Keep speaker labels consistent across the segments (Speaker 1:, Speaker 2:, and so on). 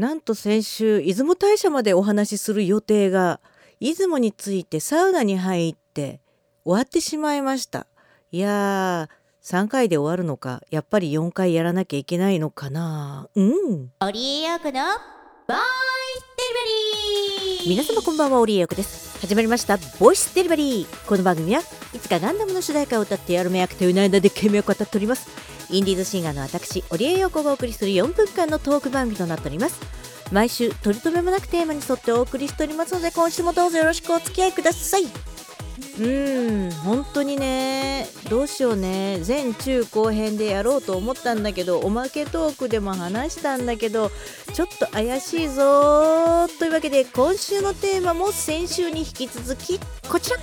Speaker 1: なんと先週出雲大社までお話しする予定が出雲についてサウナに入って終わってしまいました。いやー3回で終わるのか。やっぱり4回やらなきゃいけないのかな。うん。
Speaker 2: オリエヨークのボーイデリバリー。
Speaker 1: 皆様こんばんはオリエヨークです。始まりましたボイスデリバリー。この番組はいつかガンダムの主題歌を歌ってやるめ役という内容で懸命を語っておりますインディーズシンガーの私オリエヨーコがお送りする4分間のトーク番組となっております。毎週取り留めもなくテーマに沿ってお送りしておりますので今週もどうぞよろしくお付き合いください。うーん本当にねどうしようね。前中後編でやろうと思ったんだけどおまけトークでも話したんだけどちょっと怪しいぞというわけで今週のテーマも先週に引き続きこちら。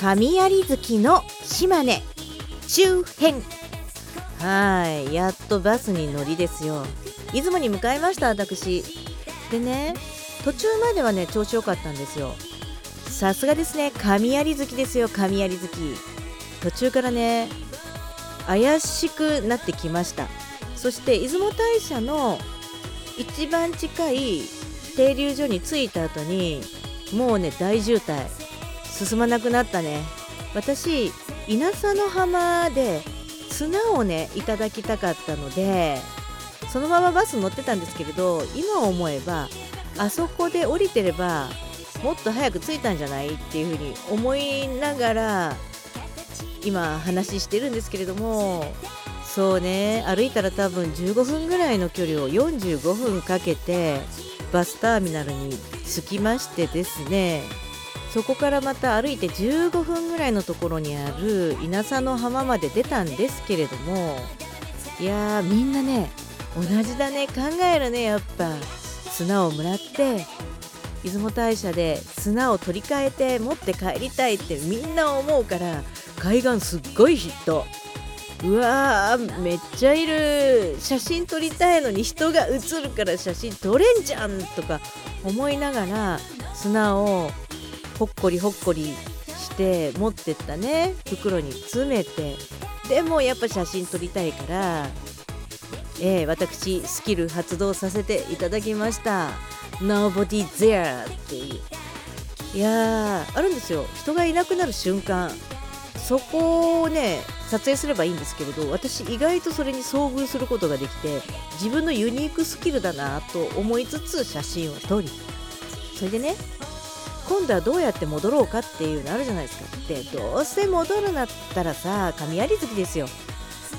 Speaker 1: 神有月の島根周辺。はい。やっとバスに乗りですよ。出雲に向かいました私。でね途中まではね調子良かったんですよ。さすがですね。神有月ですよ神有月途中からね怪しくなってきました。そして出雲大社の一番近い停留所に着いた後にもうね大渋滞。進まなくなったね。私稲佐の浜で砂をねいただきたかったのでそのままバス乗ってたんですけれど今思えばあそこで降りてればもっと早く着いたんじゃないっていうふうに思いながら今話してるんですけれどもそうね歩いたら多分15分ぐらいの距離を45分かけてバスターミナルに着きましてですねそこからまた歩いて15分ぐらいのところにある稲佐の浜まで出たんですけれどもいやーみんなね同じだね考えるねやっぱ。砂をもらって出雲大社で砂を取り替えて持って帰りたいってみんな思うから海岸すっごいヒット。うわーめっちゃいる。写真撮りたいのに人が写るから写真撮れんじゃんとか思いながら砂をほっこりほっこりして持ってったね。袋に詰めて。でもやっぱ写真撮りたいからえー、私スキル発動させていただきました。Nobody there っていう。いやーあるんですよ。人がいなくなる瞬間。そこをね撮影すればいいんですけれど私意外とそれに遭遇することができて自分のユニークスキルだなと思いつつ写真を撮りそれでね今度はどうやって戻ろうかっていうのあるじゃないですか。でどうせ戻るなったらさ神有月ですよ。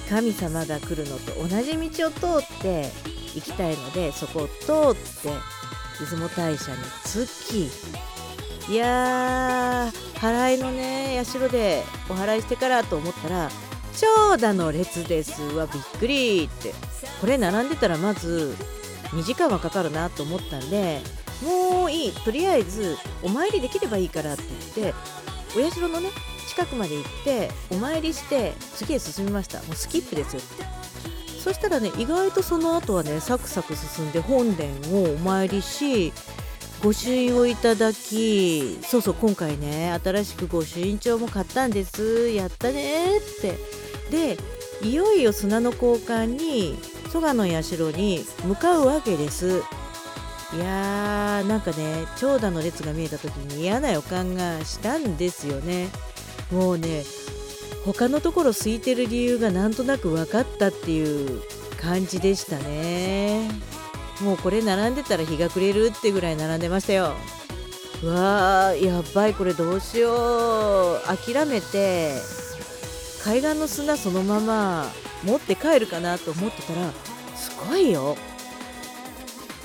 Speaker 1: 神様が来るのと同じ道を通って行きたいのでそこを通って出雲大社に着きいやー払いのね社でお祓いしてからと思ったら長蛇の列ですわびっくりって。これ並んでたらまず2時間はかかるなと思ったんでもういい。とりあえずお参りできればいいからって言ってお社のね近くまで行ってお参りして次へ進みました。もうスキップですよって。そしたらね意外とその後はねサクサク進んで本殿をお参りし御朱印をいただきそうそう今回ね新しく御朱印帳も買ったんです。やったねって。でいよいよ砂の交換に蘇我の社に向かうわけです。いやーなんかね長蛇の列が見えた時に嫌な予感がしたんですよね。もうね他のところ空いてる理由がなんとなく分かったっていう感じでしたね。もうこれ並んでたら日が暮れるってぐらい並んでましたよ。わーやばいこれどうしよう。諦めて海岸の砂そのまま持って帰るかなと思ってたらすごいよ。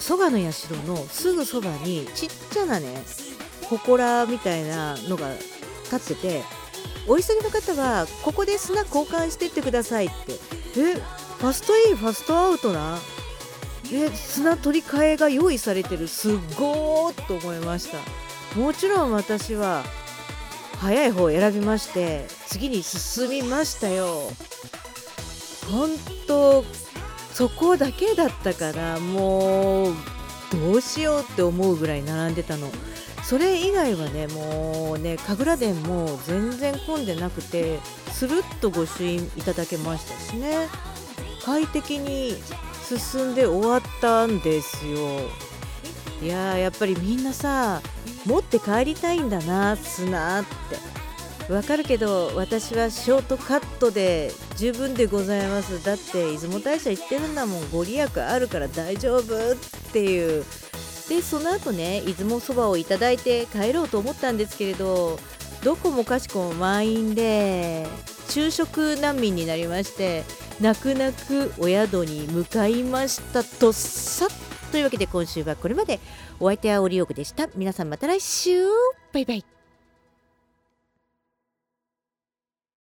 Speaker 1: 蘇我の社のすぐそばにちっちゃなね祠みたいなのが立っててお急ぎの方はここで砂交換してってくださいって。えファストインファストアウトな？え砂取り替えが用意されてる。すっごーっと思いました。もちろん私は早い方を選びまして次に進みましたよ。本当そこだけだったからもうどうしようって思うぐらい並んでたの。それ以外はねもうね神楽殿も全然混んでなくてスルッと御朱印いただけましたしね。快適に進んで終わったんですよ。いややっぱりみんなさ持って帰りたいんだな砂って。わかるけど私はショートカットで十分でございます。だって出雲大社行ってるんだもんご利益あるから大丈夫っていう。でその後ね出雲そばをいただいて帰ろうと思ったんですけれどどこもかしこも満員で昼食難民になりまして泣く泣くお宿に向かいました。とさというわけで今週はこれまで。お相手はオリオクでした。皆さんまた来週。バイバイ。